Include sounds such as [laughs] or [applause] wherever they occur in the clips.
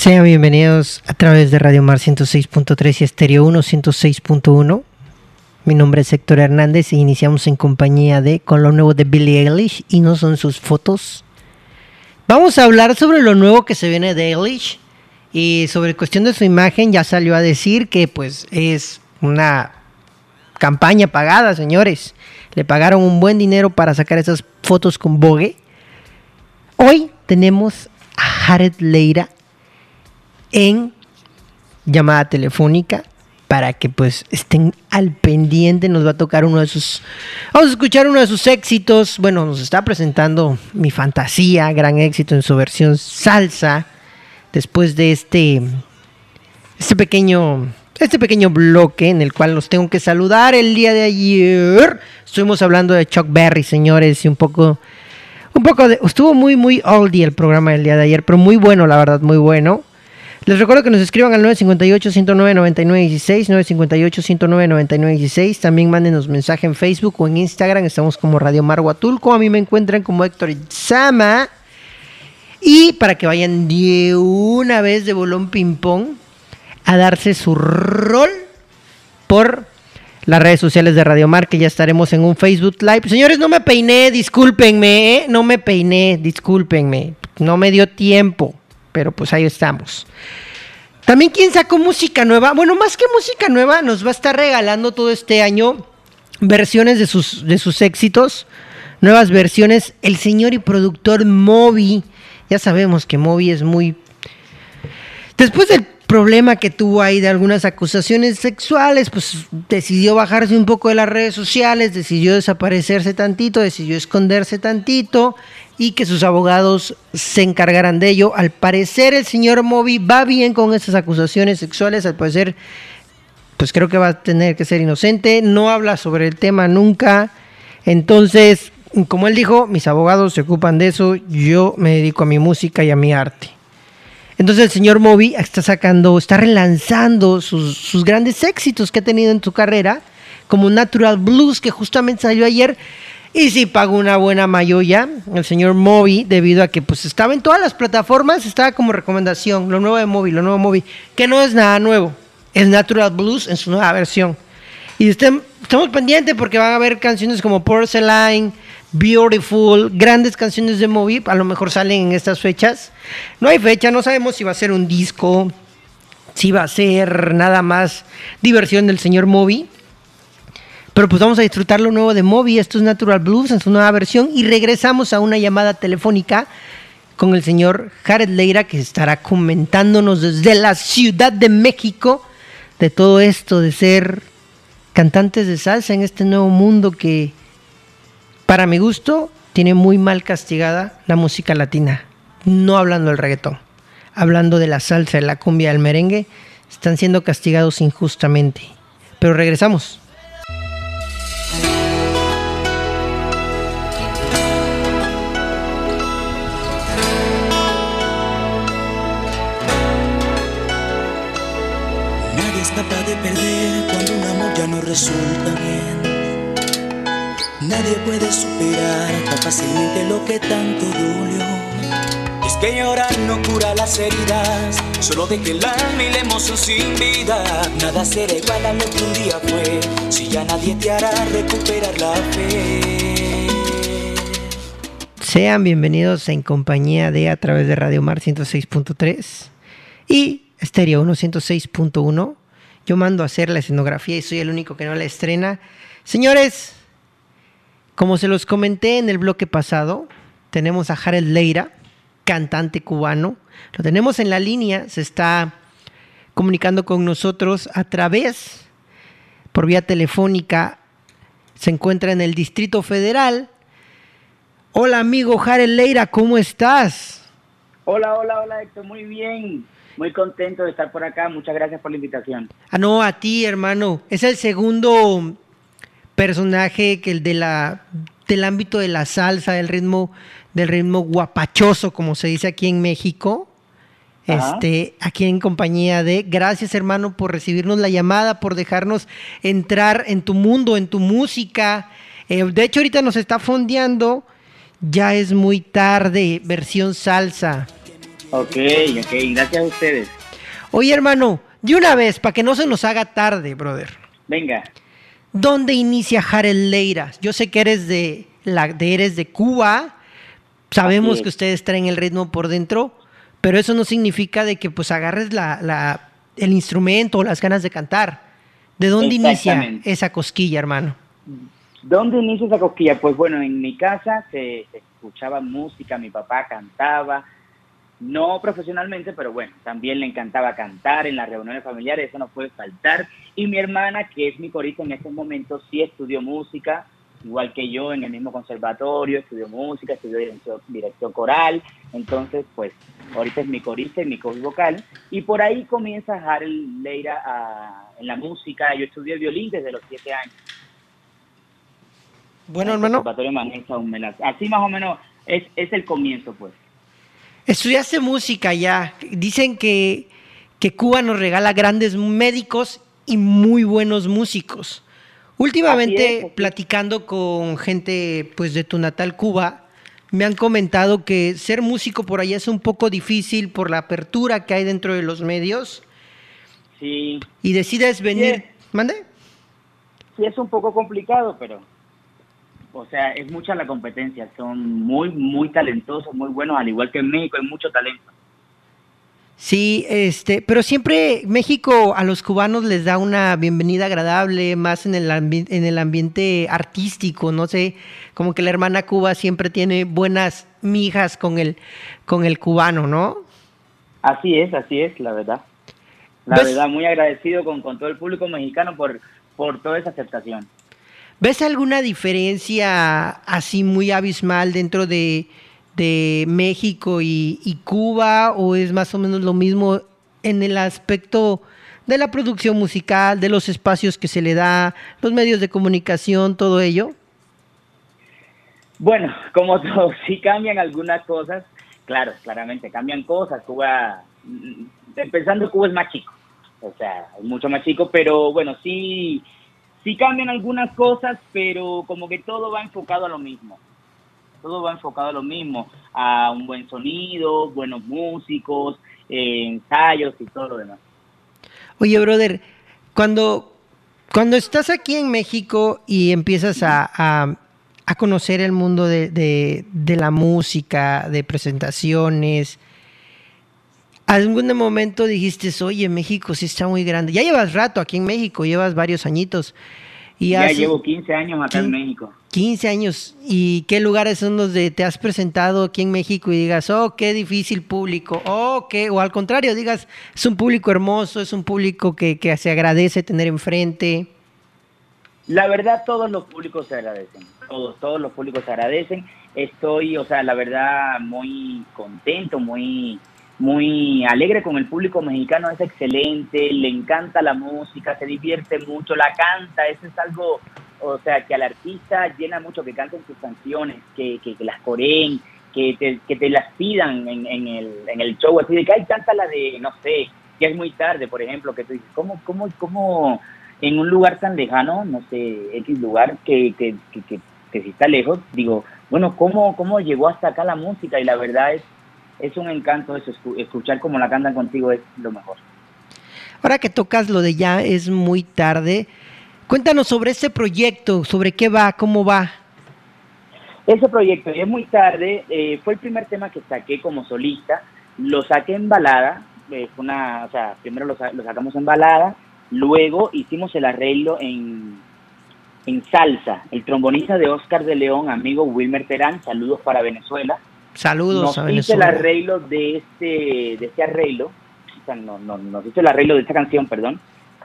Sean bienvenidos a través de Radio Mar 106.3 y Estéreo 1 106.1. Mi nombre es Héctor Hernández y iniciamos en compañía de con lo nuevo de Billie Eilish y no son sus fotos. Vamos a hablar sobre lo nuevo que se viene de Eilish y sobre cuestión de su imagen ya salió a decir que pues es una campaña pagada, señores. Le pagaron un buen dinero para sacar esas fotos con Vogue. Hoy tenemos a Jared Leira en llamada telefónica para que pues estén al pendiente. Nos va a tocar uno de sus... Vamos a escuchar uno de sus éxitos. Bueno, nos está presentando Mi Fantasía, gran éxito en su versión salsa. Después de este... Este pequeño... Este pequeño bloque en el cual los tengo que saludar el día de ayer. Estuvimos hablando de Chuck Berry, señores, y un poco... Un poco de... Estuvo muy, muy oldie el programa del día de ayer, pero muy bueno, la verdad, muy bueno. Les recuerdo que nos escriban al 958-109-9916, 958-109-9916. También mándenos mensaje en Facebook o en Instagram. Estamos como Radio Mar Huatulco. A mí me encuentran como Héctor Sama. Y para que vayan de una vez de bolón ping-pong a darse su rol por las redes sociales de Radio Mar, que ya estaremos en un Facebook Live. Señores, no me peiné, discúlpenme, ¿eh? No me peiné, discúlpenme. No me dio tiempo pero pues ahí estamos. También quien sacó música nueva, bueno, más que música nueva, nos va a estar regalando todo este año versiones de sus, de sus éxitos, nuevas versiones, el señor y productor Moby. Ya sabemos que Moby es muy... Después del problema que tuvo ahí de algunas acusaciones sexuales, pues decidió bajarse un poco de las redes sociales, decidió desaparecerse tantito, decidió esconderse tantito y que sus abogados se encargaran de ello. Al parecer el señor Moby va bien con esas acusaciones sexuales, al parecer pues creo que va a tener que ser inocente, no habla sobre el tema nunca. Entonces, como él dijo, mis abogados se ocupan de eso, yo me dedico a mi música y a mi arte. Entonces el señor Moby está sacando, está relanzando sus, sus grandes éxitos que ha tenido en su carrera, como Natural Blues, que justamente salió ayer. Y sí pagó una buena mayoya el señor Moby, debido a que pues estaba en todas las plataformas, estaba como recomendación, lo nuevo de Moby, lo nuevo de Moby, que no es nada nuevo, es Natural Blues en su nueva versión. Y estén, estamos pendientes porque van a haber canciones como Porcelain, Beautiful, grandes canciones de Moby, a lo mejor salen en estas fechas. No hay fecha, no sabemos si va a ser un disco, si va a ser nada más diversión del señor Moby. Pero pues vamos a disfrutar lo nuevo de Moby, esto es Natural Blues en su nueva versión y regresamos a una llamada telefónica con el señor Jared Leira que estará comentándonos desde la Ciudad de México de todo esto de ser cantantes de salsa en este nuevo mundo que para mi gusto tiene muy mal castigada la música latina, no hablando del reggaetón, hablando de la salsa, de la cumbia, del merengue, están siendo castigados injustamente. Pero regresamos. Resulta bien. Nadie puede superar tan fácilmente lo que tanto dolió. Es que llorar no cura las heridas, solo de que la emoción sin vida. Nada será igual a lo que un día fue, si ya nadie te hará recuperar la fe. Sean bienvenidos en compañía de a través de Radio Mar 106.3 y Estéreo 106.1. Yo mando a hacer la escenografía y soy el único que no la estrena. Señores, como se los comenté en el bloque pasado, tenemos a Jared Leira, cantante cubano. Lo tenemos en la línea, se está comunicando con nosotros a través, por vía telefónica, se encuentra en el Distrito Federal. Hola amigo Jared Leira, ¿cómo estás? Hola, hola, hola Héctor, muy bien. Muy contento de estar por acá. Muchas gracias por la invitación. Ah, no, a ti, hermano. Es el segundo personaje que el de la del ámbito de la salsa, del ritmo del ritmo guapachoso, como se dice aquí en México. Este, aquí en compañía de gracias hermano por recibirnos la llamada, por dejarnos entrar en tu mundo, en tu música. Eh, de hecho, ahorita nos está fondeando, ya es muy tarde, versión salsa. Ok, ok, gracias a ustedes. Oye, hermano, de una vez, para que no se nos haga tarde, brother. Venga. ¿Dónde inicia Jarel Leiras? Yo sé que eres de, la, de, eres de Cuba, sabemos que ustedes traen el ritmo por dentro, pero eso no significa de que pues agarres la, la, el instrumento o las ganas de cantar. ¿De dónde inicia esa cosquilla, hermano? ¿Dónde inicia esa cosquilla? Pues bueno, en mi casa se escuchaba música, mi papá cantaba, no profesionalmente, pero bueno, también le encantaba cantar en las reuniones familiares, eso no puede faltar. Y mi hermana, que es mi corista en estos momentos, sí estudió música, igual que yo, en el mismo conservatorio, estudió música, estudió dirección, coral, entonces pues ahorita es mi corista y mi coach vocal. Y por ahí comienza Harold Leira en la música, yo estudié violín desde los siete años. Bueno, hermano. Así más o menos es, es el comienzo, pues. Estudiaste música ya. Dicen que, que Cuba nos regala grandes médicos y muy buenos músicos. Últimamente, platicando con gente pues de tu natal Cuba, me han comentado que ser músico por allá es un poco difícil por la apertura que hay dentro de los medios. Sí. Y decides venir. ¿Mande? Sí, es un poco complicado, pero o sea, es mucha la competencia, son muy, muy talentosos, muy buenos, al igual que en México hay mucho talento. Sí, este, pero siempre México a los cubanos les da una bienvenida agradable, más en el, en el ambiente artístico, no sé, como que la hermana Cuba siempre tiene buenas mijas con el, con el cubano, ¿no? Así es, así es, la verdad. La verdad, muy agradecido con, con todo el público mexicano por, por toda esa aceptación. ¿Ves alguna diferencia así muy abismal dentro de, México y, Cuba o es más o menos lo mismo en el aspecto de la producción musical, de los espacios que se le da, los medios de comunicación, todo ello? Bueno, como [laughs] todo, sí cambian algunas cosas, claro, claramente cambian cosas. Cuba, mm, empezando Cuba es más chico, o sea, es mucho más chico, pero bueno, sí Sí cambian algunas cosas, pero como que todo va enfocado a lo mismo. Todo va enfocado a lo mismo, a un buen sonido, buenos músicos, eh, ensayos y todo lo demás. Oye, brother, cuando, cuando estás aquí en México y empiezas a, a, conocer el mundo de, de, la música, de presentaciones, ¿algún momento dijiste, oye, México sí está muy grande? Ya llevas rato aquí en México, llevas varios añitos. Y ya llevo 15 años acá en México. 15 años. ¿Y qué lugares son los de te has presentado aquí en México y digas, oh, qué difícil público? Oh, qué, o al contrario, digas, es un público hermoso, es un público que, que se agradece tener enfrente. La verdad, todos los públicos se agradecen. Todos, todos los públicos se agradecen. Estoy, o sea, la verdad, muy contento, muy muy alegre con el público mexicano, es excelente, le encanta la música, se divierte mucho, la canta, eso es algo, o sea, que al artista llena mucho que canten sus canciones, que, que, las coreen, que te, que te las pidan en, en, el, en el show, así de que hay tanta la de, no sé, que es muy tarde, por ejemplo, que tú dices, ¿cómo, cómo, cómo en un lugar tan lejano, no sé, X lugar que, que, que, que, si está lejos, digo, bueno, ¿cómo, ¿cómo llegó hasta acá la música? Y la verdad es es un encanto eso, escuchar cómo la cantan contigo es lo mejor. Ahora que tocas lo de ya es muy tarde, cuéntanos sobre ese proyecto, sobre qué va, cómo va. Ese proyecto, es muy tarde, eh, fue el primer tema que saqué como solista, lo saqué en balada, eh, una, o sea, primero lo, sacamos en balada Luego hicimos el arreglo en, en salsa. El trombonista de Oscar de León, amigo Wilmer Terán, saludos para Venezuela. Saludos nos hizo el arreglo de este, de este arreglo, o sea, no, no, nos hizo el arreglo de esta canción, perdón.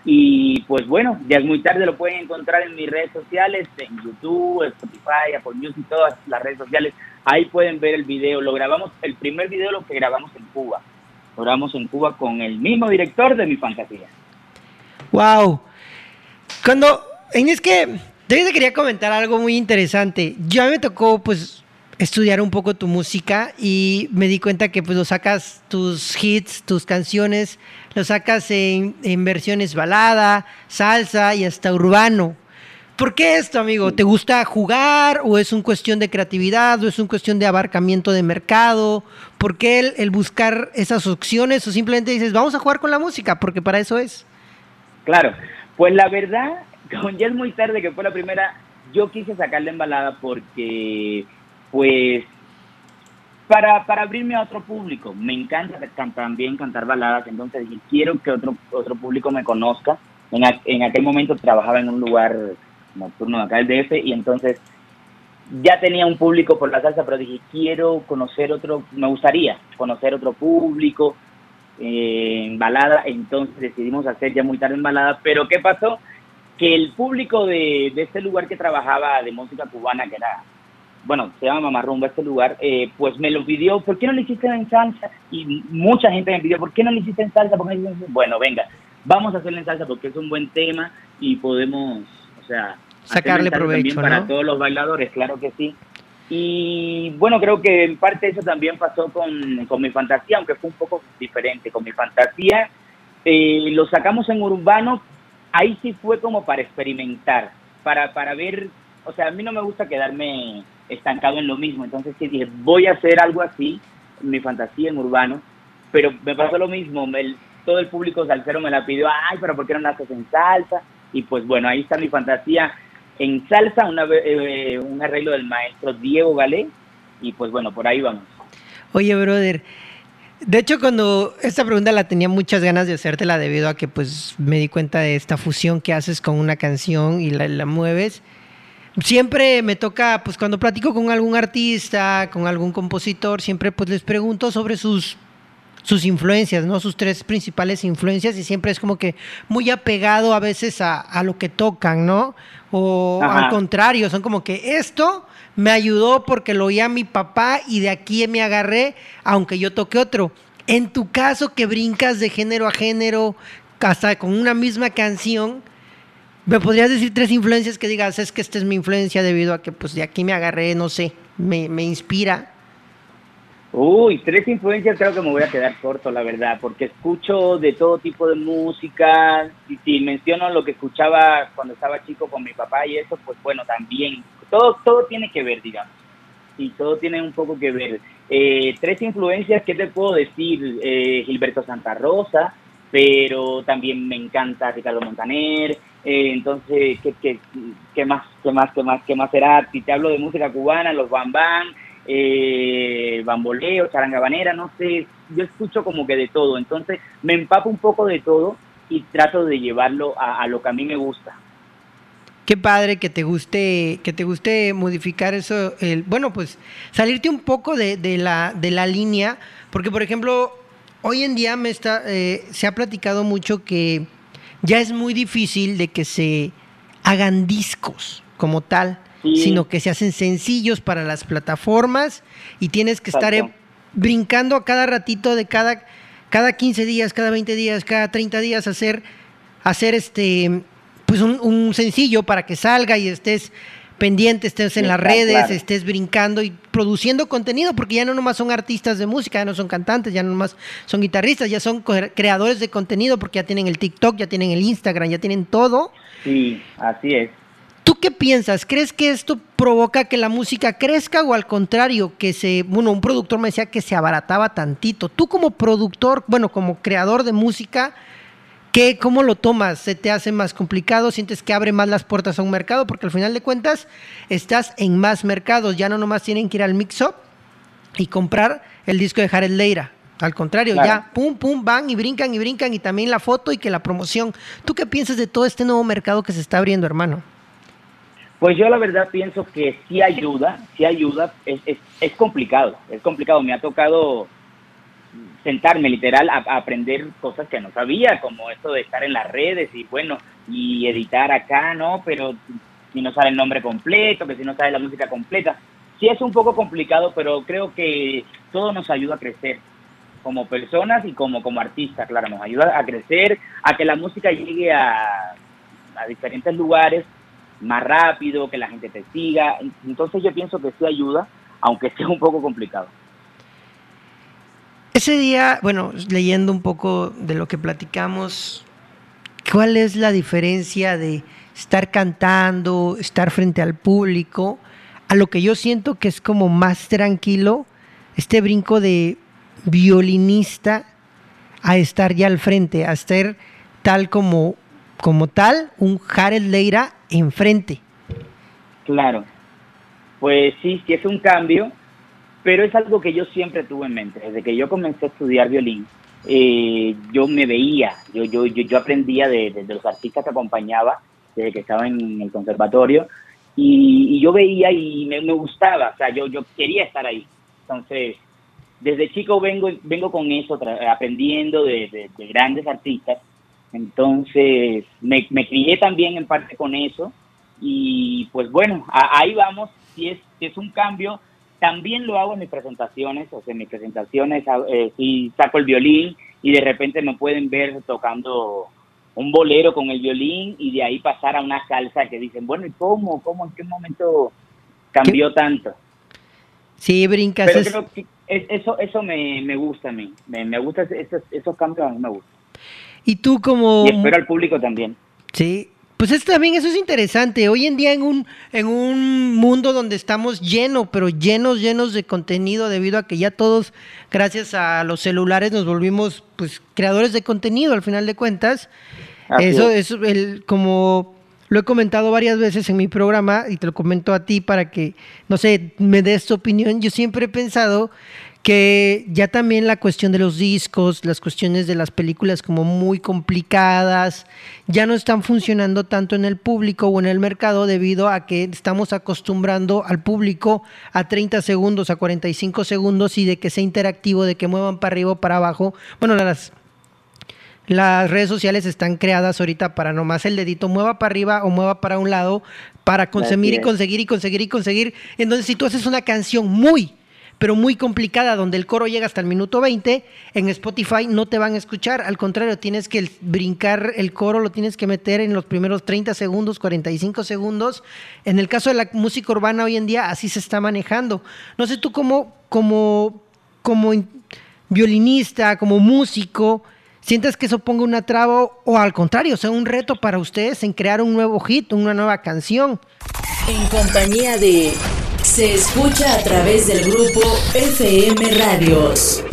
Y pues bueno, ya es muy tarde, lo pueden encontrar en mis redes sociales, en YouTube, Spotify, Apple Music, todas las redes sociales. Ahí pueden ver el video. Lo grabamos, el primer video lo que grabamos en Cuba. Lo grabamos en Cuba con el mismo director de mi fantasía. Wow. Cuando, es que, yo te quería comentar algo muy interesante. A mí me tocó, pues, estudiar un poco tu música y me di cuenta que pues lo sacas tus hits, tus canciones, lo sacas en, versiones balada, salsa y hasta urbano. ¿Por qué esto, amigo? ¿Te gusta jugar o es un cuestión de creatividad o es un cuestión de abarcamiento de mercado? ¿Por qué el, buscar esas opciones o simplemente dices, vamos a jugar con la música? Porque para eso es. Claro, pues la verdad, ya es muy tarde que fue la primera, yo quise sacarla en balada porque pues para, para abrirme a otro público. Me encanta también cantar baladas, entonces dije, quiero que otro, otro público me conozca. En, en aquel momento trabajaba en un lugar nocturno de acá del DF y entonces ya tenía un público por la salsa, pero dije, quiero conocer otro, me gustaría conocer otro público eh, en balada, entonces decidimos hacer ya muy tarde en balada, pero ¿qué pasó? Que el público de, de este lugar que trabajaba de música cubana, que era bueno, se llama Mamarrumba este lugar, eh, pues me lo pidió, ¿por qué no lo hiciste en salsa? Y mucha gente me pidió, ¿por qué no lo hiciste en salsa? Porque bueno, venga, vamos a hacerlo en salsa porque es un buen tema y podemos, o sea, sacarle provecho para todos los bailadores, claro que sí. Y bueno, creo que en parte eso también pasó con, con mi fantasía, aunque fue un poco diferente. Con mi fantasía eh, lo sacamos en urbano, ahí sí fue como para experimentar, para, para ver, o sea, a mí no me gusta quedarme estancado en lo mismo. Entonces sí dije, voy a hacer algo así, mi fantasía en urbano, pero me pasó lo mismo, todo el público salsero me la pidió, ay, pero ¿por qué no la haces en salsa? Y pues bueno, ahí está mi fantasía en salsa, una, eh, un arreglo del maestro Diego Galé, y pues bueno, por ahí vamos. Oye, brother, de hecho, cuando esta pregunta la tenía muchas ganas de hacértela debido a que pues me di cuenta de esta fusión que haces con una canción y la, la mueves siempre me toca, pues cuando platico con algún artista, con algún compositor, siempre pues les pregunto sobre sus sus influencias, ¿no? Sus tres principales influencias y siempre es como que muy apegado a veces a, lo que tocan, ¿no? O al contrario, son como que esto me ayudó porque lo oía mi papá y de aquí me agarré, aunque yo toque otro. En tu caso que brincas de género a género, hasta con una misma canción, ¿Me podrías decir tres influencias que digas, es que esta es mi influencia debido a que pues de aquí me agarré, no sé, me, me inspira? Uy, tres influencias creo que me voy a quedar corto, la verdad, porque escucho de todo tipo de música. Y si menciono lo que escuchaba cuando estaba chico con mi papá y eso, pues bueno, también. Todo, todo tiene que ver, digamos. Y todo tiene un poco que ver. Eh, tres influencias, ¿qué te puedo decir? Eh, Gilberto Santa Rosa, pero también me encanta Ricardo Montaner, eh, entonces, ¿qué, qué, qué más, qué más, qué más, qué más será? Si te hablo de música cubana, los bambán, eh, bamboleo, charangabanera, no sé, yo escucho como que de todo, entonces me empapo un poco de todo y trato de llevarlo a, lo que a mí me gusta. Qué padre que te guste, que te guste modificar eso, el, bueno, pues salirte un poco de, de, la, de la línea, porque por ejemplo, hoy en día me está, eh, se ha platicado mucho que ya es muy difícil de que se hagan discos como tal, sino que se hacen sencillos para las plataformas y tienes que estar eh, brincando a cada ratito de cada, cada 15 días, cada 20 días, cada 30 días hacer, hacer este, pues un, un sencillo para que salga y estés pendiente, estés en las redes, estés brincando y produciendo contenido, porque ya no nomás son artistas de música, ya no son cantantes, ya no nomás son guitarristas, ya son creadores de contenido, porque ya tienen el TikTok, ya tienen el Instagram, ya tienen todo. Sí, así es. ¿Tú qué piensas? ¿Crees que esto provoca que la música crezca o al contrario, que se, bueno, un productor me decía que se abarataba tantito? Tú como productor, bueno, como creador de música, ¿Qué, ¿Cómo lo tomas? ¿Se te hace más complicado? ¿Sientes que abre más las puertas a un mercado? Porque al final de cuentas estás en más mercados. Ya no nomás tienen que ir al mix-up y comprar el disco de Jared Leira. Al contrario, ya pum, pum, van y brincan y brincan y también la foto y que la promoción. ¿Tú qué piensas de todo este nuevo mercado que se está abriendo, hermano? Pues yo la verdad pienso que sí ayuda, sí ayuda. Es, es, es complicado, es complicado. Me ha tocado sentarme literal a, aprender cosas que no sabía, como esto de estar en las redes y bueno, y editar acá, ¿no? Pero si no sale el nombre completo, que si no sale la música completa. Sí es un poco complicado, pero creo que todo nos ayuda a crecer como personas y como, como artistas, claro, nos ayuda a crecer, a que la música llegue a, a diferentes lugares más rápido, que la gente te siga. Entonces yo pienso que sí ayuda, aunque sea un poco complicado. Ese día, bueno, leyendo un poco de lo que platicamos, ¿cuál es la diferencia de estar cantando, estar frente al público, a lo que yo siento que es como más tranquilo, este brinco de violinista a estar ya al frente, a estar tal como, como tal, un Jared Leira enfrente? Claro, pues sí, sí es un cambio pero es algo que yo siempre tuve en mente. Desde que yo comencé a estudiar violín, eh, yo me veía, yo, yo, yo, aprendía de, los artistas que acompañaba desde que estaba en el conservatorio y, yo veía y me, gustaba, o sea, yo, yo quería estar ahí. Entonces, desde chico vengo, vengo con eso, aprendiendo de, grandes artistas. Entonces, me, crié también en parte con eso y pues bueno, ahí vamos. Si es, es un cambio, también lo hago en mis presentaciones, o sea, en mis presentaciones eh, si saco el violín y de repente me pueden ver tocando un bolero con el violín y de ahí pasar a una salsa que dicen, bueno, ¿y cómo? ¿Cómo? ¿En qué momento cambió tanto? Sí, brincas. Pero creo que eso, eso me, me gusta a mí, me, me gusta esos, esos cambios, a mí me gustan. Y tú como... Y espero al público también. Sí, pues es, también eso es interesante. Hoy en día en un, en un mundo donde estamos llenos, pero llenos, llenos de contenido debido a que ya todos, gracias a los celulares, nos volvimos pues creadores de contenido al final de cuentas. eso es el, como lo he comentado varias veces en mi programa y te lo comento a ti para que, no sé, me des tu opinión. Yo siempre he pensado que ya también la cuestión de los discos, las cuestiones de las películas como muy complicadas, ya no están funcionando tanto en el público o en el mercado debido a que estamos acostumbrando al público a 30 segundos, a 45 segundos y de que sea interactivo, de que muevan para arriba o para abajo. Bueno, las, las redes sociales están creadas ahorita para nomás el dedito mueva para arriba o mueva para un lado para conseguir y conseguir y conseguir y conseguir. Entonces, si tú haces una canción muy pero muy complicada, donde el coro llega hasta el minuto 20, en Spotify no te van a escuchar, al contrario, tienes que brincar el coro, lo tienes que meter en los primeros 30 segundos, 45 segundos. En el caso de la música urbana hoy en día, así se está manejando. No sé tú como, como, como violinista, como músico, ¿Sientes que eso ponga una traba o al contrario, sea un reto para ustedes en crear un nuevo hit, una nueva canción? En compañía de se escucha a través del grupo FM Radios.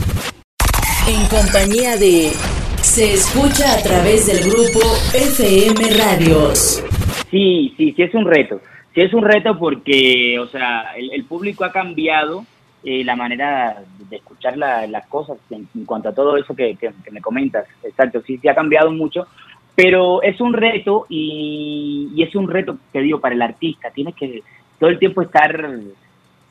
En compañía de Se escucha a través del grupo FM Radios. Sí, sí, sí es un reto. Sí es un reto porque, o sea, el, público ha cambiado eh, la manera de escuchar las cosas en, cuanto a todo eso que, me comentas. Exacto, sí, sí ha cambiado mucho, pero es un reto y, y, es un reto, te digo, para el artista. Tienes que todo el tiempo estar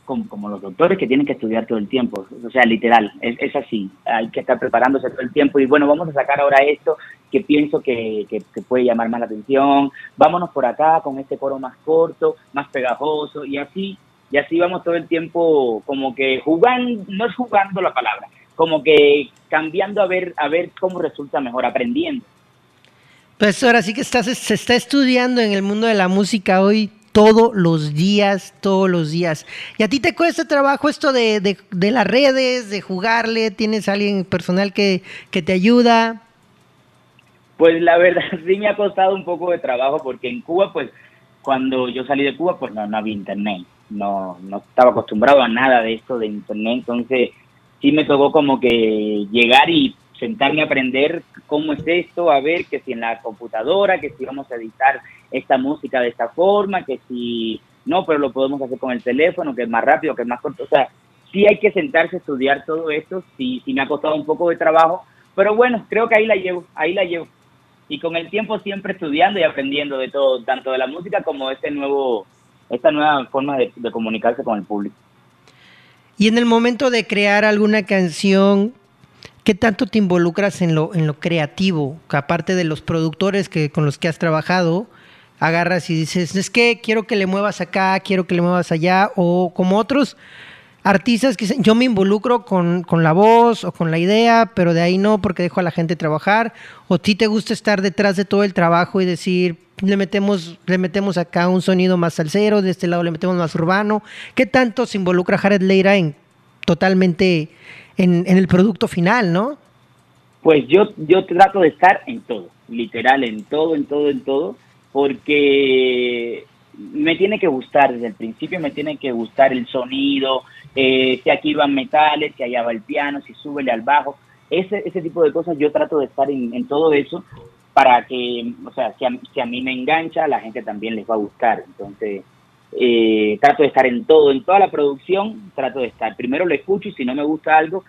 como, los doctores que tienen que estudiar todo el tiempo, o sea, literal, es, así, hay que estar preparándose todo el tiempo y bueno, vamos a sacar ahora esto que pienso que, que, puede llamar más la atención, vámonos por acá con este coro más corto, más pegajoso y así, y así vamos todo el tiempo como que jugando, no es jugando la palabra, como que cambiando a ver, a ver cómo resulta mejor, aprendiendo. Pues ahora sí que estás, se está estudiando en el mundo de la música hoy todos los días, todos los días. ¿Y a ti te cuesta trabajo esto de, de, las redes, de jugarle? ¿Tienes alguien personal que, que, te ayuda? Pues la verdad [laughs] sí me ha costado un poco de trabajo porque en Cuba, pues cuando yo salí de Cuba, pues no, no había internet, no, no estaba acostumbrado a nada de esto de internet, entonces sí me tocó como que llegar y sentarme a aprender cómo es esto, a ver que si en la computadora, que si vamos a editar esta música de esta forma, que si no, pero lo podemos hacer con el teléfono, que es más rápido, que es más corto. O sea, sí hay que sentarse a estudiar todo esto, sí, sí me ha costado un poco de trabajo, pero bueno, creo que ahí la llevo, ahí la llevo. Y con el tiempo siempre estudiando y aprendiendo de todo, tanto de la música como este nuevo, esta nueva forma de, comunicarse con el público. Y en el momento de crear alguna canción, ¿qué tanto te involucras en lo, en lo creativo? Aparte de los productores que, con los que has trabajado, agarras y dices, es que quiero que le muevas acá, quiero que le muevas allá, o como otros artistas que dicen, yo me involucro con, con, la voz o con la idea, pero de ahí no porque dejo a la gente trabajar, o ti te gusta estar detrás de todo el trabajo y decir, le metemos, le metemos acá un sonido más salsero, de este lado le metemos más urbano. ¿Qué tanto se involucra Jared Leira en totalmente en, en el producto final, no? Pues yo, yo trato de estar en todo, literal, en todo, en todo, en todo, porque me tiene que gustar, desde el principio me tiene que gustar el sonido, eh, si aquí van metales, si allá va el piano, si súbele al bajo, ese, ese tipo de cosas yo trato de estar en, en todo eso para que, o sea, si a, si a, mí me engancha, la gente también les va a gustar. Entonces, eh, trato de estar en todo, en toda la producción, trato de estar. Primero lo escucho y si no me gusta algo,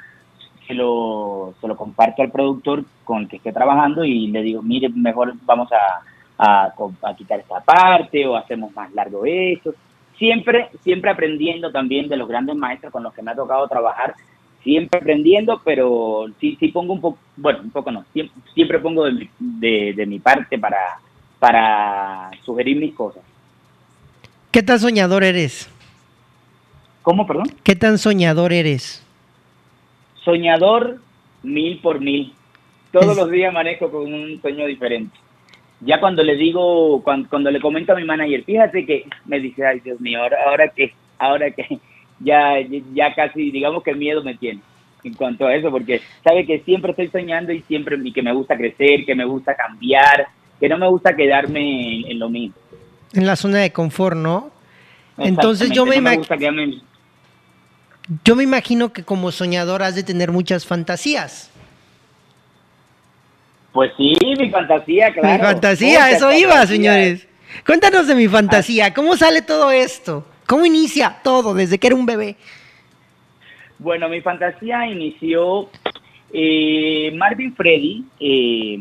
se lo, se lo comparto al productor con el que esté trabajando y le digo, mire, mejor vamos a, a, a quitar esta parte o hacemos más largo esto. Siempre, siempre aprendiendo también de los grandes maestros con los que me ha tocado trabajar siempre aprendiendo, pero sí, sí pongo un poco, bueno, un poco no, siempre, siempre pongo de mi, de, de mi parte para, para sugerir mis cosas. ¿Qué tan soñador eres? ¿Cómo, perdón? ¿Qué tan soñador eres? Soñador mil por mil. Todos los días manejo con un sueño diferente. Ya cuando le digo, cuando, cuando le comento a mi manager, fíjate que me dice, ay Dios mío, ahora, ahora que, ahora que, [laughs] ya, ya casi, digamos que miedo me tiene en cuanto a eso, porque sabe que siempre estoy soñando y siempre y que me gusta crecer, que me gusta cambiar, que no me gusta quedarme en, en lo mismo. En la zona de confort, ¿no? Entonces yo me, no me, yo me imagino que como soñador has de tener muchas fantasías. Pues sí, mi fantasía, claro. Mi fantasía, eso iba, señores. Cuéntanos de mi fantasía, ¿cómo sale todo esto? ¿Cómo inicia todo desde que era un bebé? Bueno, mi fantasía inició eh, Marvin Freddy. Eh,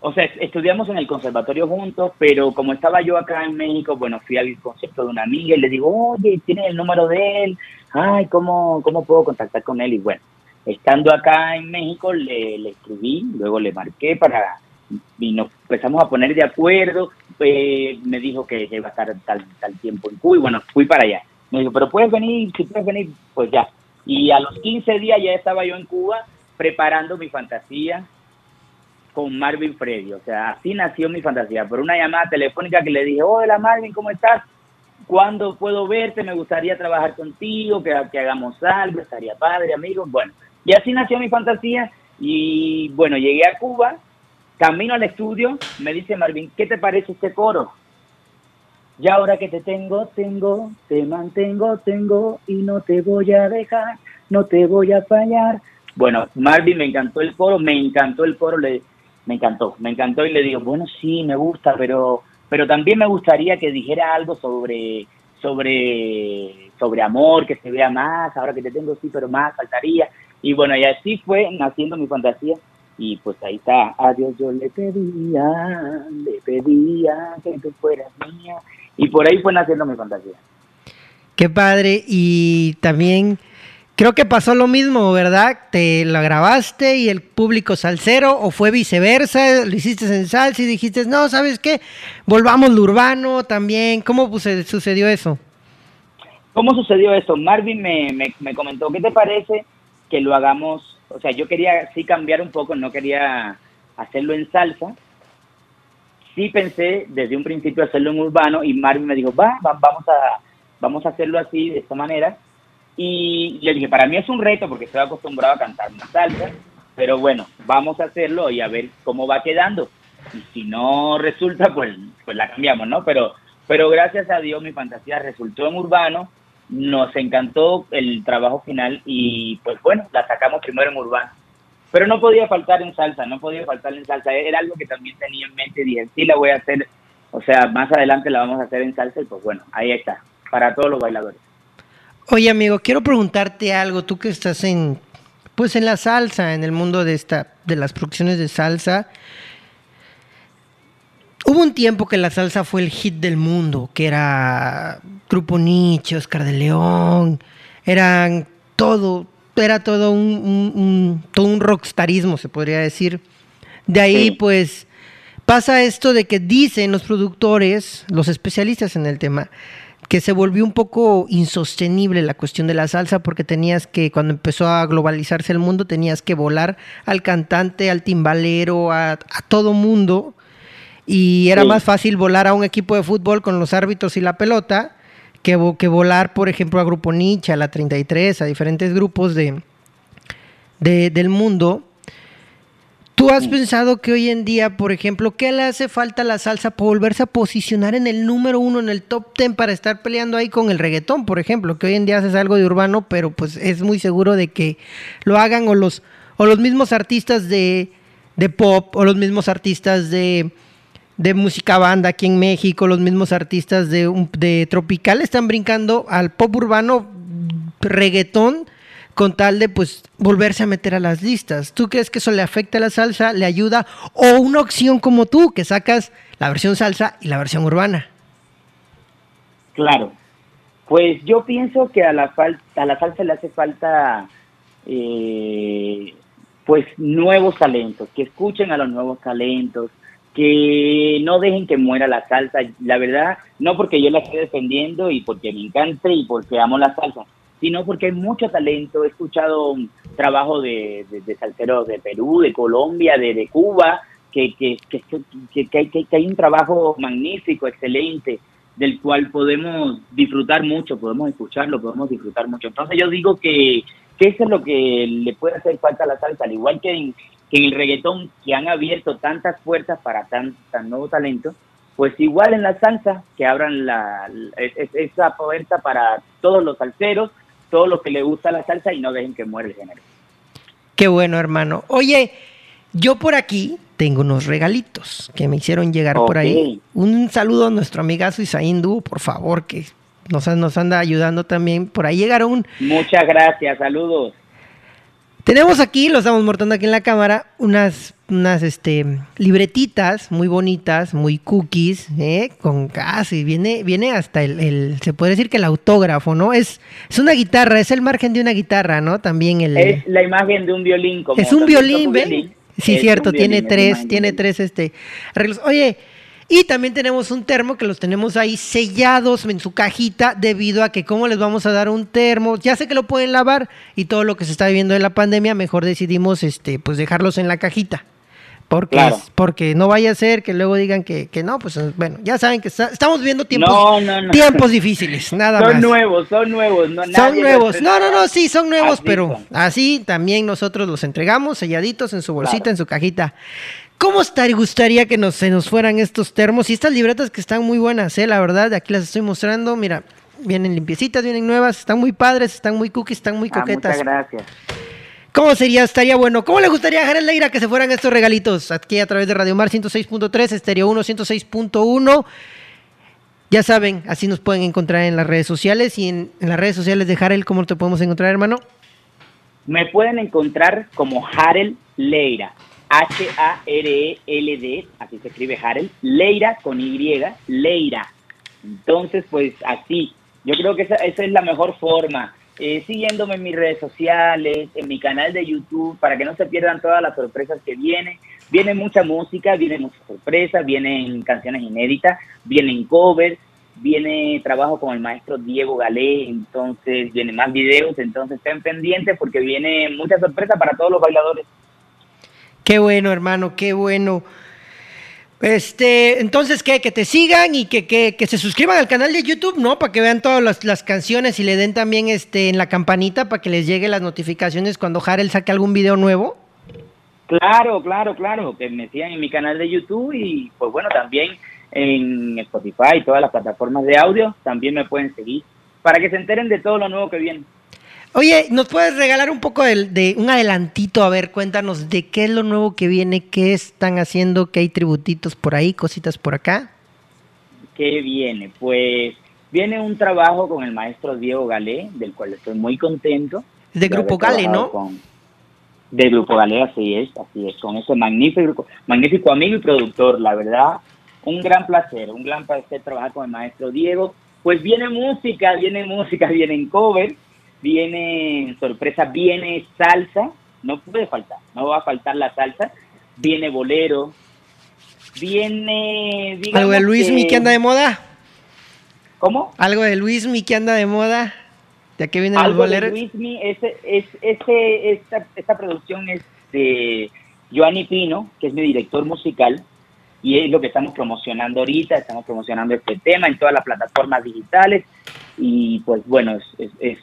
o sea, estudiamos en el conservatorio juntos, pero como estaba yo acá en México, bueno, fui al concepto de una amiga y le digo, oye, ¿tienes el número de él? Ay, ¿cómo, cómo puedo contactar con él? Y bueno, estando acá en México, le, escribí, luego le marqué para y nos empezamos a poner de acuerdo, eh, me dijo que iba a estar tal, tal tiempo en Cuba y bueno, fui para allá. Me dijo, pero puedes venir, si puedes venir, pues ya. Y a los 15 días ya estaba yo en Cuba preparando mi fantasía con Marvin Freddy. O sea, así nació mi fantasía. Por una llamada telefónica que le dije, hola Marvin, ¿cómo estás? ¿Cuándo puedo verte? Me gustaría trabajar contigo, que, que hagamos algo, estaría padre, amigos. Bueno, y así nació mi fantasía. Y bueno, llegué a Cuba, camino al estudio, me dice Marvin, ¿qué te parece este coro? Y ahora que te tengo, tengo, te mantengo, tengo y no te voy a dejar, no te voy a fallar. Bueno, Marvin me encantó el coro, me encantó el coro, le, me encantó, me encantó y le digo, bueno, sí, me gusta, pero, pero también me gustaría que dijera algo sobre, sobre, sobre amor, que se vea más, ahora que te tengo, sí, pero más, faltaría. Y bueno, y así fue naciendo mi fantasía y pues ahí está, a Dios yo le pedía, le pedía que tú fueras mía, y por ahí fue naciendo mi fantasía. Qué padre, y también creo que pasó lo mismo, ¿verdad? Te la grabaste y el público salsero, o fue viceversa, lo hiciste en salsa y dijiste, no, ¿sabes qué? Volvamos lo urbano también, ¿cómo pues, sucedió eso? ¿Cómo sucedió eso? Marvin me, me, me comentó, ¿qué te parece que lo hagamos o sea, yo quería sí cambiar un poco, no quería hacerlo en salsa. Sí pensé desde un principio hacerlo en urbano y Marvin me dijo, va, va, vamos a vamos a hacerlo así, de esta manera. Y le dije, para mí es un reto porque estoy acostumbrado a cantar una salsa, pero bueno, vamos a hacerlo y a ver cómo va quedando. Y si no resulta, pues, pues la cambiamos, ¿no? Pero, pero gracias a Dios mi fantasía resultó en urbano nos encantó el trabajo final y pues bueno, la sacamos primero en urbano. Pero no podía faltar en salsa, no podía faltar en salsa. Era algo que también tenía en mente y dije, sí, la voy a hacer, o sea, más adelante la vamos a hacer en salsa y pues bueno, ahí está, para todos los bailadores. Oye, amigo, quiero preguntarte algo, tú que estás en pues en la salsa, en el mundo de esta de las producciones de salsa. Hubo un tiempo que la salsa fue el hit del mundo, que era Grupo Nietzsche, Oscar de León, eran todo, era todo un, todo un rockstarismo, se podría decir. De ahí, pues, pasa esto de que dicen los productores, los especialistas en el tema, que se volvió un poco insostenible la cuestión de la salsa porque tenías que, cuando empezó a globalizarse el mundo, tenías que volar al cantante, al timbalero, a, todo mundo. Y era más fácil volar a un equipo de fútbol con los árbitros y la pelota que, que volar, por ejemplo, a Grupo Nietzsche, a la 33, a diferentes grupos de, de del mundo ¿Tú has pensado que hoy en día, por ejemplo, qué le hace falta a la salsa para volverse a posicionar en el número uno, en el top ten, para estar peleando ahí con el reggaetón, por ejemplo? Que hoy en día haces algo de urbano, pero pues es muy seguro de que lo hagan o los, o los mismos artistas de, pop, o los mismos artistas de, de música banda aquí en México, los mismos artistas de, de tropical están brincando al pop urbano, reggaetón con tal de pues volverse a meter a las listas. ¿Tú crees que eso le afecta a la salsa, le ayuda? O una opción como tú, que sacas la versión salsa y la versión urbana. Claro. Pues yo pienso que a la, a la salsa le hace falta eh, pues nuevos talentos, que escuchen a los nuevos talentos, que no dejen que muera la salsa. La verdad, no porque yo la esté defendiendo y porque me encante y porque amo la salsa, sino porque hay mucho talento. He escuchado trabajo de, de, salseros de Perú, de Colombia, de, Cuba, que, que, que, hay un trabajo magnífico, excelente, del cual podemos disfrutar mucho, podemos escucharlo, podemos disfrutar mucho. Entonces yo digo que, que eso es lo que le puede hacer falta a la salsa, al igual que en, el reggaetón, que han abierto tantas puertas para tan, tan nuevo talento, pues igual en la salsa, que abran la, esa puerta para todos los salseros, todo lo que le gusta la salsa y no dejen que muera el género. Qué bueno, hermano. Oye, yo por aquí tengo unos regalitos que me hicieron llegar por ahí. Un saludo a nuestro amigazo Isaín por favor, que nos, nos anda ayudando también. Por ahí llegaron. Muchas gracias, saludos. Tenemos aquí, lo estamos mostrando aquí en la cámara, unas, unas este, libretitas muy bonitas, muy cookies, ¿eh? con casi, viene, viene hasta el, se puede decir que el autógrafo, ¿no? Es, es una guitarra, es el margen de una guitarra, ¿no? También el... Es la imagen de un violín. Como es un violín, ¿ven? Sí, cierto, tiene tres, tiene tres este, arreglos. Oye, y también tenemos un termo que los tenemos ahí sellados en su cajita debido a que cómo les vamos a dar un termo. Ya sé que lo pueden lavar y todo lo que se está viviendo de la pandemia, mejor decidimos este pues dejarlos en la cajita. Porque, porque no vaya a ser que luego digan que, no, pues bueno, ya saben que estamos viviendo tiempos, tiempos difíciles, nada más. Son nuevos, son nuevos. No, son nuevos, no, no, no, sí, son nuevos, pero así también nosotros los entregamos selladitos en su bolsita, en su cajita. ¿Cómo estaría, gustaría que nos, se nos fueran estos termos? Y estas libretas que están muy buenas, ¿eh? la verdad, aquí las estoy mostrando. Mira, vienen limpiecitas, vienen nuevas, están muy padres, están muy cookies, están muy ah, coquetas. muchas gracias. ¿Cómo sería? Estaría bueno. ¿Cómo le gustaría a Jared Leira que se fueran estos regalitos? Aquí a través de Radio Mar 106.3, Estéreo 1 106.1. Ya saben, así nos pueden encontrar en las redes sociales. Y en, en las redes sociales de Harel, ¿cómo te podemos encontrar, hermano? Me pueden encontrar como Harel Leira. H-A-R-E-L-D, así se escribe Harel, Leira con Y, Leira. Entonces, pues así, yo creo que esa, es la mejor forma. Eh, siguiéndome en mis redes sociales, en mi canal de YouTube, para que no se pierdan todas las sorpresas que vienen. Viene mucha música, viene muchas sorpresas, vienen canciones inéditas, vienen covers, viene trabajo con el maestro Diego Galé, entonces vienen más videos, entonces estén pendientes porque viene mucha sorpresa para todos los bailadores. Qué bueno, hermano, qué bueno. Este, entonces, ¿qué? Que te sigan y que, que, que se suscriban al canal de YouTube, ¿no? Para que vean todas las, las, canciones y le den también este, en la campanita para que les llegue las notificaciones cuando Harel saque algún video nuevo. Claro, claro, claro, que me sigan en mi canal de YouTube y pues bueno, también en Spotify y todas las plataformas de audio, también me pueden seguir para que se enteren de todo lo nuevo que viene. Oye, ¿nos puedes regalar un poco de, un adelantito? A ver, cuéntanos de qué es lo nuevo que viene, qué están haciendo, qué hay tributitos por ahí, cositas por acá. ¿Qué viene? Pues Viene un trabajo con el maestro Diego Galé, del cual estoy muy contento. De Grupo Gale, ¿no? de Grupo Gale, así es, así es, con ese magnífico, magnífico amigo y productor, la verdad, un gran placer, un gran placer trabajar con el maestro Diego. Pues viene música, viene música, [laughs] vienen cover, viene sorpresa, viene salsa, no puede faltar, no va a faltar la salsa, viene bolero, viene... ¿Algo de Luis que, que anda de moda? ¿Cómo? ¿Algo de Luis Mi que anda de moda? ¿De qué viene el bolero? De Luismi, ese, es, ese, esta, esta producción es de Joanny Pino, que es mi director musical, y es lo que estamos promocionando ahorita, estamos promocionando este tema en todas las plataformas digitales, y pues bueno, es, es, es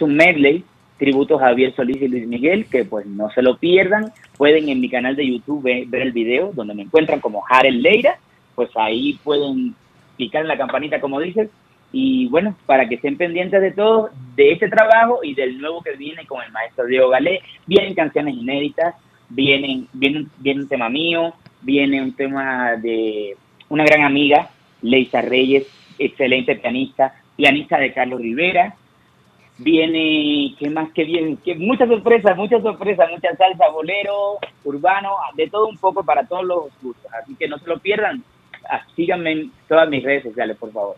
un medley, tributo a Javier Solís y Luis Miguel, que pues no se lo pierdan, pueden en mi canal de YouTube ver, el video, donde me encuentran como Harel Leira, pues ahí pueden picar en la campanita como dices, y bueno, para que estén pendientes de todo, de este trabajo y del nuevo que viene con el maestro Diego Galé, vienen canciones inéditas, vienen, viene, viene un tema mío, viene un tema de una gran amiga, Leisa Reyes, excelente pianista, pianista de Carlos Rivera, viene, ¿qué más que viene? Que muchas sorpresas, muchas sorpresas, mucha salsa, bolero, urbano, de todo un poco para todos los gustos, así que no se lo pierdan, ah, síganme en todas mis redes sociales, por favor.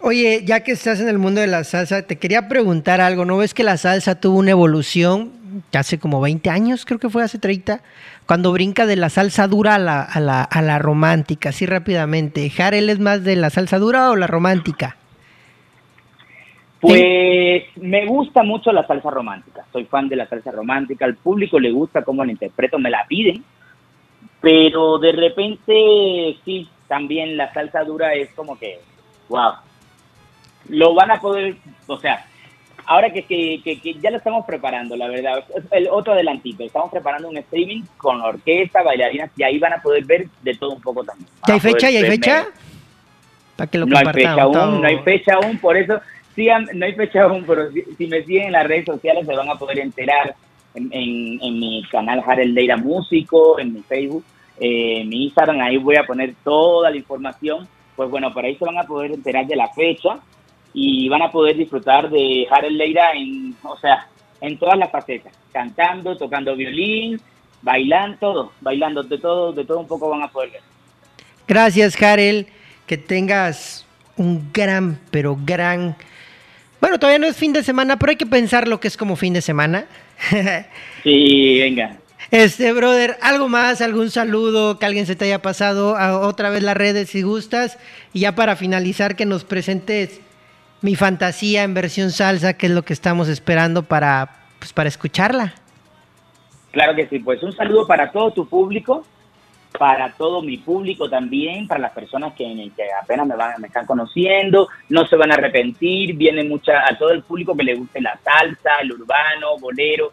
Oye, ya que estás en el mundo de la salsa, te quería preguntar algo. ¿No ves que la salsa tuvo una evolución hace como 20 años, creo que fue hace 30, cuando brinca de la salsa dura a la, a la, a la romántica, así rápidamente? ¿Jarel es más de la salsa dura o la romántica? Pues me gusta mucho la salsa romántica. Soy fan de la salsa romántica. Al público le gusta cómo la interpreto, me la piden. Pero de repente, sí, también la salsa dura es como que, wow, lo van a poder, o sea, ahora que, que, ya lo estamos preparando, la verdad, el otro adelantito, estamos preparando un streaming con orquesta, bailarinas, y ahí van a poder ver de todo un poco también. ¿Ya hay fecha? ¿Ya hay fecha? Para que lo no hay fecha aún, no hay fecha aún, por eso, no hay fecha aún, pero si, me siguen en las redes sociales se van a poder enterar en, mi canal Jarel Leira Músico, en mi Facebook, eh, en mi Instagram, ahí voy a poner toda la información, pues bueno, por ahí se van a poder enterar de la fecha, y van a poder disfrutar de Harold Leira en, o sea, en todas las facetas, cantando, tocando violín, bailando, todo, bailando de todo, de todo un poco van a poder ver. Gracias, Harel, que tengas un gran, pero gran, bueno, todavía no es fin de semana, pero hay que pensar lo que es como fin de semana. [laughs] sí, venga. Este, brother, algo más, algún saludo que alguien se te haya pasado a otra vez las redes si gustas. Y ya para finalizar, que nos presentes mi fantasía en versión salsa, que es lo que estamos esperando para, pues, para escucharla. Claro que sí, pues un saludo para todo tu público, para todo mi público también, para las personas que, que apenas me, van, me están conociendo, no se van a arrepentir, viene mucha, a todo el público que le guste la salsa, el urbano, bolero,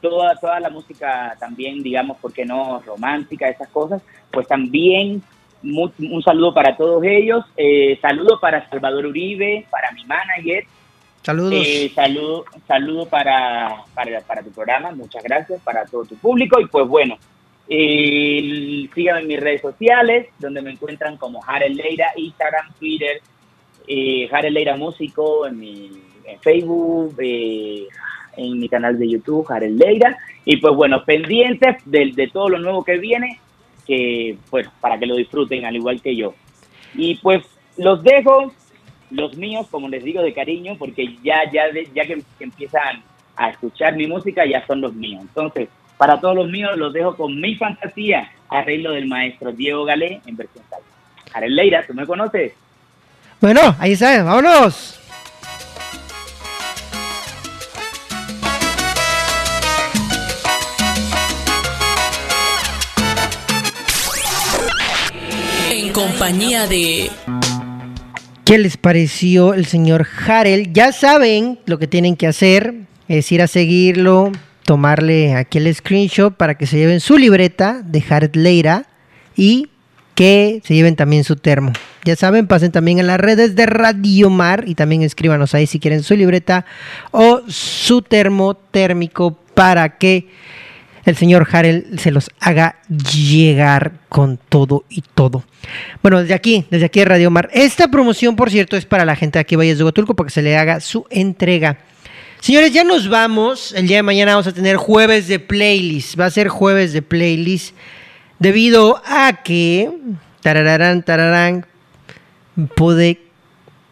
toda, toda la música también, digamos, ¿por qué no? Romántica, esas cosas, pues también un saludo para todos ellos. Eh, saludo para Salvador Uribe, para mi manager. Saludos. Eh, saludo, saludo para, para, tu programa, muchas gracias, para todo tu público. Y pues bueno, eh, síganme en mis redes sociales, donde me encuentran como Jarel Leira, Instagram, Twitter, eh, Leira Músico, en mi Facebook, eh, en mi canal de YouTube, Jarel Leira. Y pues bueno, pendientes de, de todo lo nuevo que viene que, bueno, para que lo disfruten al igual que yo. Y pues los dejo, los míos, como les digo, de cariño, porque ya, ya, ya que, empiezan a escuchar mi música, ya son los míos. Entonces, para todos los míos, los dejo con mi fantasía, arreglo del maestro Diego Galé en versión salsa. Arel Leira, ¿tú me conoces? Bueno, ahí está, vámonos. compañía de... ¿Qué les pareció el señor Harel? Ya saben lo que tienen que hacer, es ir a seguirlo, tomarle aquí el screenshot para que se lleven su libreta de Harel Leira y que se lleven también su termo. Ya saben, pasen también en las redes de Radio Mar y también escríbanos ahí si quieren su libreta o su termo térmico para que el señor Harel se los haga llegar con todo y todo. Bueno, desde aquí, desde aquí de Radio Mar. Esta promoción, por cierto, es para la gente de aquí Valles de Huatulco para que se le haga su entrega. Señores, ya nos vamos. El día de mañana vamos a tener jueves de playlist. Va a ser jueves de playlist debido a que tararán, tararán, puede,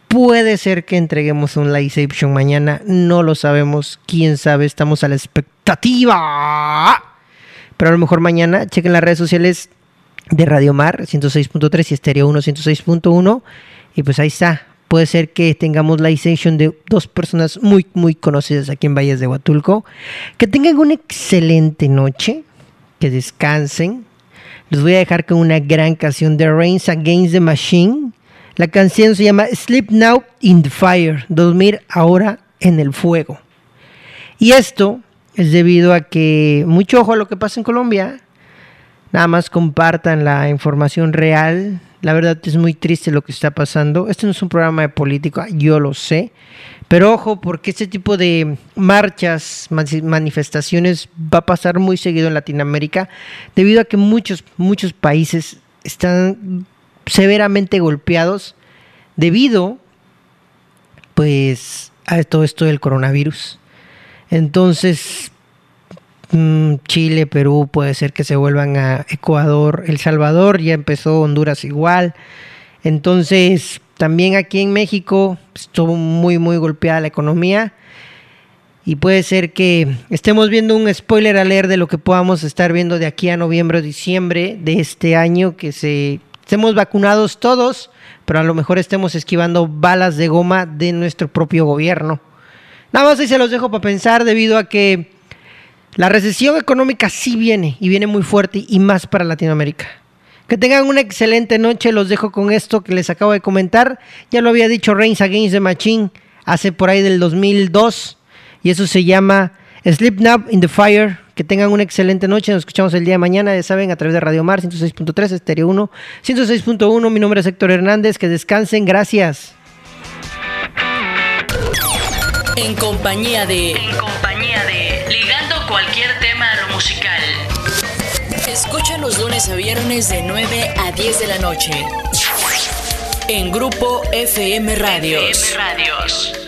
puede ser que entreguemos un Liveception mañana. No lo sabemos. Quién sabe, estamos a la expectativa. Pero a lo mejor mañana chequen las redes sociales de Radio Mar 106.3 y Estéreo 1 106.1. Y pues ahí está. Puede ser que tengamos la session de dos personas muy, muy conocidas aquí en Valles de Huatulco. Que tengan una excelente noche. Que descansen. Les voy a dejar con una gran canción de Reigns Against the Machine. La canción se llama Sleep Now in the Fire. Dormir ahora en el fuego. Y esto es debido a que, mucho ojo a lo que pasa en Colombia. Nada más compartan la información real la verdad es muy triste lo que está pasando. Este no es un programa de política, yo lo sé. Pero ojo, porque este tipo de marchas, manifestaciones va a pasar muy seguido en Latinoamérica, debido a que muchos, muchos países están severamente golpeados debido, pues, a todo esto del coronavirus. Entonces, Chile, Perú, puede ser que se vuelvan a Ecuador, El Salvador, ya empezó Honduras igual. Entonces, también aquí en México estuvo muy, muy golpeada la economía. Y puede ser que estemos viendo un spoiler a leer de lo que podamos estar viendo de aquí a noviembre o diciembre de este año, que se estemos vacunados todos, pero a lo mejor estemos esquivando balas de goma de nuestro propio gobierno. Nada más ahí se los dejo para pensar debido a que la recesión económica sí viene y viene muy fuerte y más para Latinoamérica. Que tengan una excelente noche, los dejo con esto que les acabo de comentar. Ya lo había dicho Reigns Against the Machine hace por ahí del 2002 y eso se llama Sleep Now in the Fire. Que tengan una excelente noche, nos escuchamos el día de mañana, ya saben, a través de Radio Mar 106.3, Estéreo 1, 106.1. Mi nombre es Héctor Hernández, que descansen, gracias. En compañía de... En compañía cualquier tema a lo musical. Escucha los lunes a viernes de 9 a 10 de la noche. En Grupo FM Radios. FM Radios.